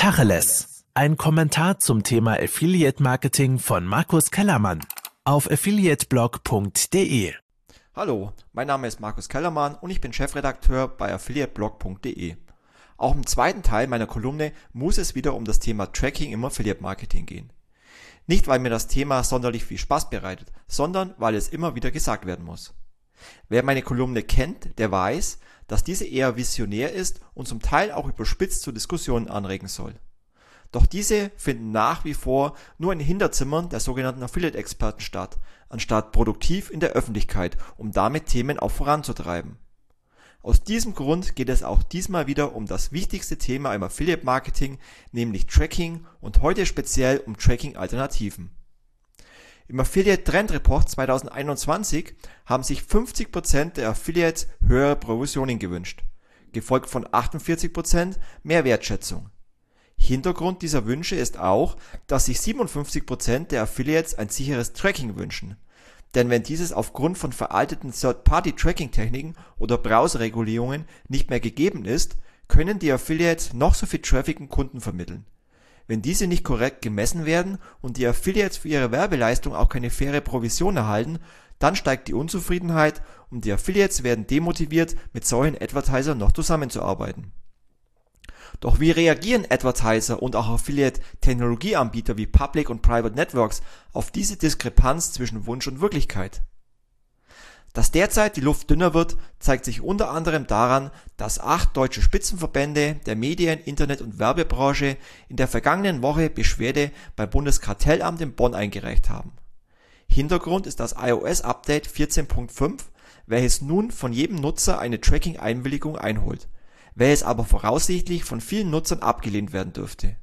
Tacheles. Ein Kommentar zum Thema Affiliate Marketing von Markus Kellermann auf affiliateblog.de. Hallo, mein Name ist Markus Kellermann und ich bin Chefredakteur bei affiliateblog.de. Auch im zweiten Teil meiner Kolumne muss es wieder um das Thema Tracking im Affiliate Marketing gehen. Nicht, weil mir das Thema sonderlich viel Spaß bereitet, sondern weil es immer wieder gesagt werden muss. Wer meine Kolumne kennt, der weiß, dass diese eher visionär ist und zum Teil auch überspitzt zu Diskussionen anregen soll. Doch diese finden nach wie vor nur in Hinterzimmern der sogenannten Affiliate-Experten statt, anstatt produktiv in der Öffentlichkeit, um damit Themen auch voranzutreiben. Aus diesem Grund geht es auch diesmal wieder um das wichtigste Thema im Affiliate-Marketing, nämlich Tracking und heute speziell um Tracking-Alternativen. Im Affiliate Trend Report 2021 haben sich 50% der Affiliates höhere Provisionen gewünscht, gefolgt von 48% mehr Wertschätzung. Hintergrund dieser Wünsche ist auch, dass sich 57% der Affiliates ein sicheres Tracking wünschen. Denn wenn dieses aufgrund von veralteten Third-Party-Tracking-Techniken oder Browserregulierungen nicht mehr gegeben ist, können die Affiliates noch so viel Traffic und Kunden vermitteln. Wenn diese nicht korrekt gemessen werden und die Affiliates für ihre Werbeleistung auch keine faire Provision erhalten, dann steigt die Unzufriedenheit und die Affiliates werden demotiviert, mit solchen Advertisern noch zusammenzuarbeiten. Doch wie reagieren Advertiser und auch Affiliate-Technologieanbieter wie Public und Private Networks auf diese Diskrepanz zwischen Wunsch und Wirklichkeit? Dass derzeit die Luft dünner wird, zeigt sich unter anderem daran, dass acht deutsche Spitzenverbände der Medien-, Internet- und Werbebranche in der vergangenen Woche Beschwerde beim Bundeskartellamt in Bonn eingereicht haben. Hintergrund ist das iOS-Update 14.5, welches nun von jedem Nutzer eine Tracking-Einwilligung einholt, welches aber voraussichtlich von vielen Nutzern abgelehnt werden dürfte.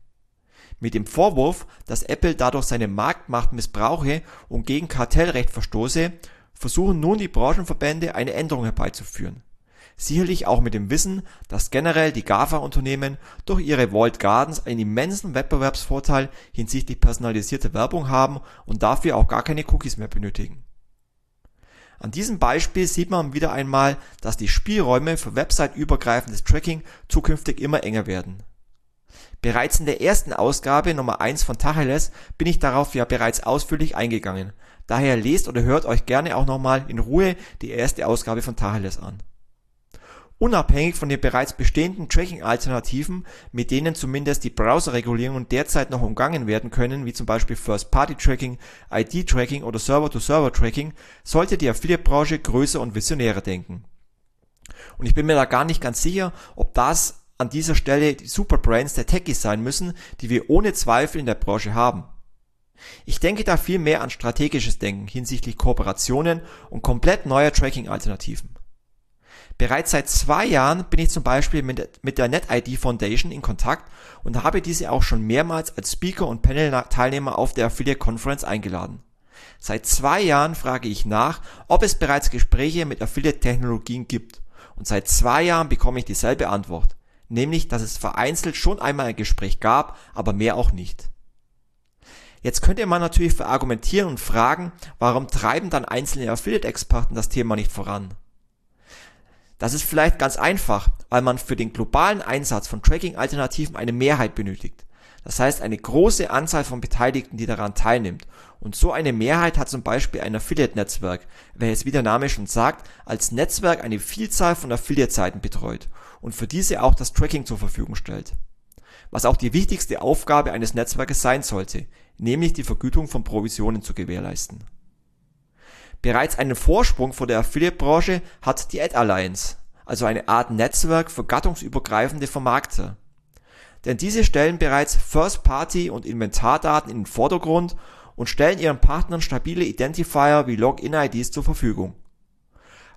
Mit dem Vorwurf, dass Apple dadurch seine Marktmacht missbrauche und gegen Kartellrecht verstoße, versuchen nun die Branchenverbände eine Änderung herbeizuführen. Sicherlich auch mit dem Wissen, dass generell die GAFA-Unternehmen durch ihre Walled Gardens einen immensen Wettbewerbsvorteil hinsichtlich personalisierter Werbung haben und dafür auch gar keine Cookies mehr benötigen. An diesem Beispiel sieht man wieder einmal, dass die Spielräume für website-übergreifendes Tracking zukünftig immer enger werden. Bereits in der ersten Ausgabe Nummer 1 von Tacheles bin ich darauf ja bereits ausführlich eingegangen, Daher lest oder hört euch gerne auch nochmal in Ruhe die erste Ausgabe von Tacheles an. Unabhängig von den bereits bestehenden Tracking-Alternativen, mit denen zumindest die Browser-Regulierungen derzeit noch umgangen werden können, wie zum Beispiel First-Party-Tracking, ID-Tracking oder Server-to-Server-Tracking, sollte die Affiliate-Branche größer und visionärer denken. Und ich bin mir da gar nicht ganz sicher, ob das an dieser Stelle die Superbrands der Techies sein müssen, die wir ohne Zweifel in der Branche haben. Ich denke da viel mehr an strategisches Denken hinsichtlich Kooperationen und komplett neuer Tracking-Alternativen. Bereits seit zwei Jahren bin ich zum Beispiel mit, mit der NetID Foundation in Kontakt und habe diese auch schon mehrmals als Speaker und Panel-Teilnehmer auf der Affiliate Conference eingeladen. Seit zwei Jahren frage ich nach, ob es bereits Gespräche mit Affiliate-Technologien gibt. Und seit zwei Jahren bekomme ich dieselbe Antwort, nämlich, dass es vereinzelt schon einmal ein Gespräch gab, aber mehr auch nicht. Jetzt könnte man natürlich verargumentieren und fragen, warum treiben dann einzelne Affiliate-Experten das Thema nicht voran? Das ist vielleicht ganz einfach, weil man für den globalen Einsatz von Tracking-Alternativen eine Mehrheit benötigt. Das heißt eine große Anzahl von Beteiligten, die daran teilnimmt. Und so eine Mehrheit hat zum Beispiel ein Affiliate-Netzwerk, welches wie der Name schon sagt, als Netzwerk eine Vielzahl von Affiliate-Seiten betreut und für diese auch das Tracking zur Verfügung stellt. Was auch die wichtigste Aufgabe eines Netzwerkes sein sollte, nämlich die Vergütung von Provisionen zu gewährleisten. Bereits einen Vorsprung vor der Affiliate-Branche hat die Ad Alliance, also eine Art Netzwerk für gattungsübergreifende Vermarkter. Denn diese stellen bereits First-Party und Inventardaten in den Vordergrund und stellen ihren Partnern stabile Identifier wie Login-IDs zur Verfügung.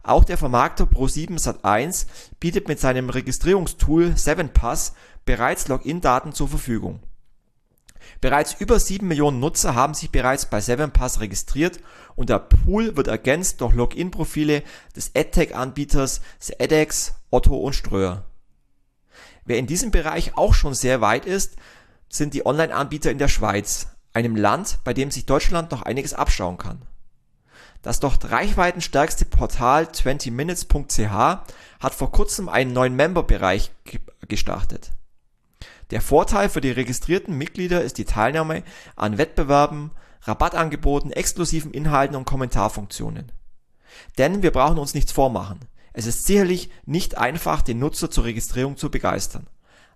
Auch der Vermarkter Pro7 Sat1 bietet mit seinem Registrierungstool 7pass bereits Login-Daten zur Verfügung Bereits über sieben Millionen Nutzer haben sich bereits bei 7pass registriert und der Pool wird ergänzt durch Login-Profile des AdTech-Anbieters edX, Otto und Ströer. Wer in diesem Bereich auch schon sehr weit ist, sind die Online-Anbieter in der Schweiz, einem Land, bei dem sich Deutschland noch einiges abschauen kann. Das dort reichweitenstärkste Portal 20minutes.ch hat vor kurzem einen neuen Member-Bereich gestartet. Der Vorteil für die registrierten Mitglieder ist die Teilnahme an Wettbewerben, Rabattangeboten, exklusiven Inhalten und Kommentarfunktionen. Denn wir brauchen uns nichts vormachen. Es ist sicherlich nicht einfach, den Nutzer zur Registrierung zu begeistern.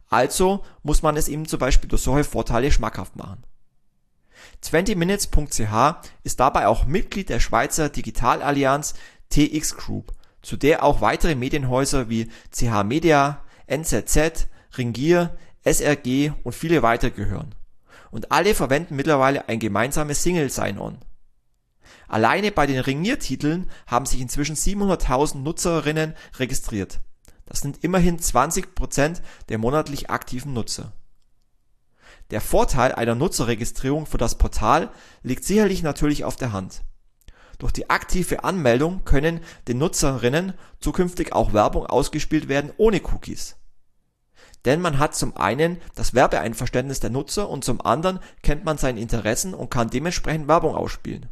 Also muss man es ihm zum Beispiel durch solche Vorteile schmackhaft machen. 20minutes.ch ist dabei auch Mitglied der Schweizer Digitalallianz TX Group, zu der auch weitere Medienhäuser wie CH Media, NZZ, Ringier, SRG und viele weitere gehören. Und alle verwenden mittlerweile ein gemeinsames Single Sign-On. Alleine bei den Ringier-Titeln haben sich inzwischen 700.000 Nutzerinnen registriert. Das sind immerhin 20% der monatlich aktiven Nutzer. Der Vorteil einer Nutzerregistrierung für das Portal liegt sicherlich natürlich auf der Hand. Durch die aktive Anmeldung können den Nutzerinnen zukünftig auch Werbung ausgespielt werden ohne Cookies. Denn man hat zum einen das Werbeeinverständnis der Nutzer und zum anderen kennt man seine Interessen und kann dementsprechend Werbung ausspielen.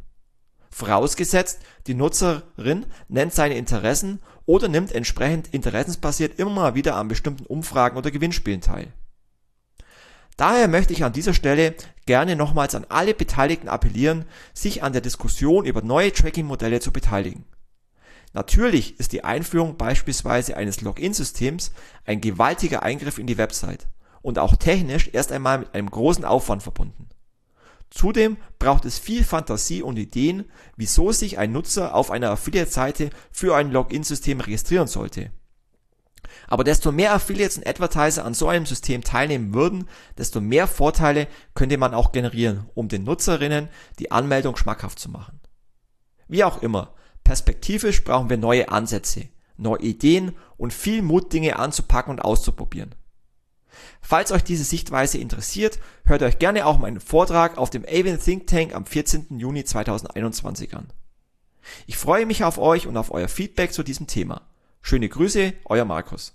Vorausgesetzt, die Nutzerin nennt seine Interessen oder nimmt entsprechend interessensbasiert immer mal wieder an bestimmten Umfragen oder Gewinnspielen teil Daher möchte ich an dieser Stelle gerne nochmals an alle Beteiligten appellieren, sich an der Diskussion über neue Tracking-Modelle zu beteiligen. Natürlich ist die Einführung beispielsweise eines Login-Systems ein gewaltiger Eingriff in die Website und auch technisch erst einmal mit einem großen Aufwand verbunden. Zudem braucht es viel Fantasie und Ideen, wieso sich ein Nutzer auf einer Affiliate-Seite für ein Login-System registrieren sollte aber desto mehr Affiliates und Advertiser an so einem System teilnehmen würden, desto mehr Vorteile könnte man auch generieren, um den Nutzerinnen die Anmeldung schmackhaft zu machen. Wie auch immer, perspektivisch brauchen wir neue Ansätze, neue Ideen und viel Mut, Dinge anzupacken und auszuprobieren. Falls euch diese Sichtweise interessiert, hört euch gerne auch meinen Vortrag auf dem Avon Think Tank am 14. Juni 2021 an. Ich freue mich auf euch und auf euer Feedback zu diesem Thema. Schöne Grüße, euer Markus.